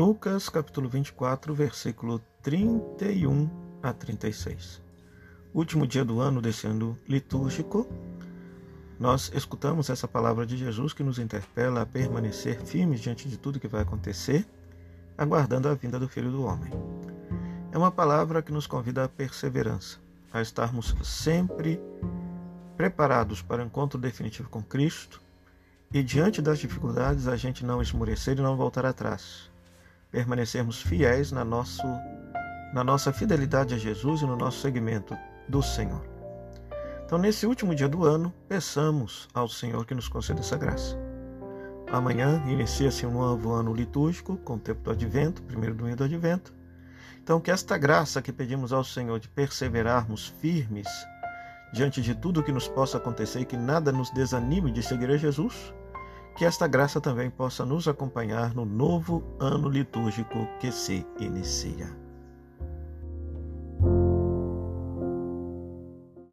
Lucas capítulo 24, versículo 31 a 36. Último dia do ano desse ano litúrgico, nós escutamos essa palavra de Jesus que nos interpela a permanecer firmes diante de tudo que vai acontecer, aguardando a vinda do Filho do Homem. É uma palavra que nos convida à perseverança, a estarmos sempre preparados para o encontro definitivo com Cristo e diante das dificuldades a gente não esmorecer e não voltar atrás. Permanecermos fiéis na, nosso, na nossa fidelidade a Jesus e no nosso segmento do Senhor. Então, nesse último dia do ano, peçamos ao Senhor que nos conceda essa graça. Amanhã inicia-se um novo ano litúrgico, com o tempo do advento, primeiro domingo do advento. Então, que esta graça que pedimos ao Senhor de perseverarmos firmes diante de tudo que nos possa acontecer e que nada nos desanime de seguir a Jesus, que esta graça também possa nos acompanhar no novo ano litúrgico que se inicia.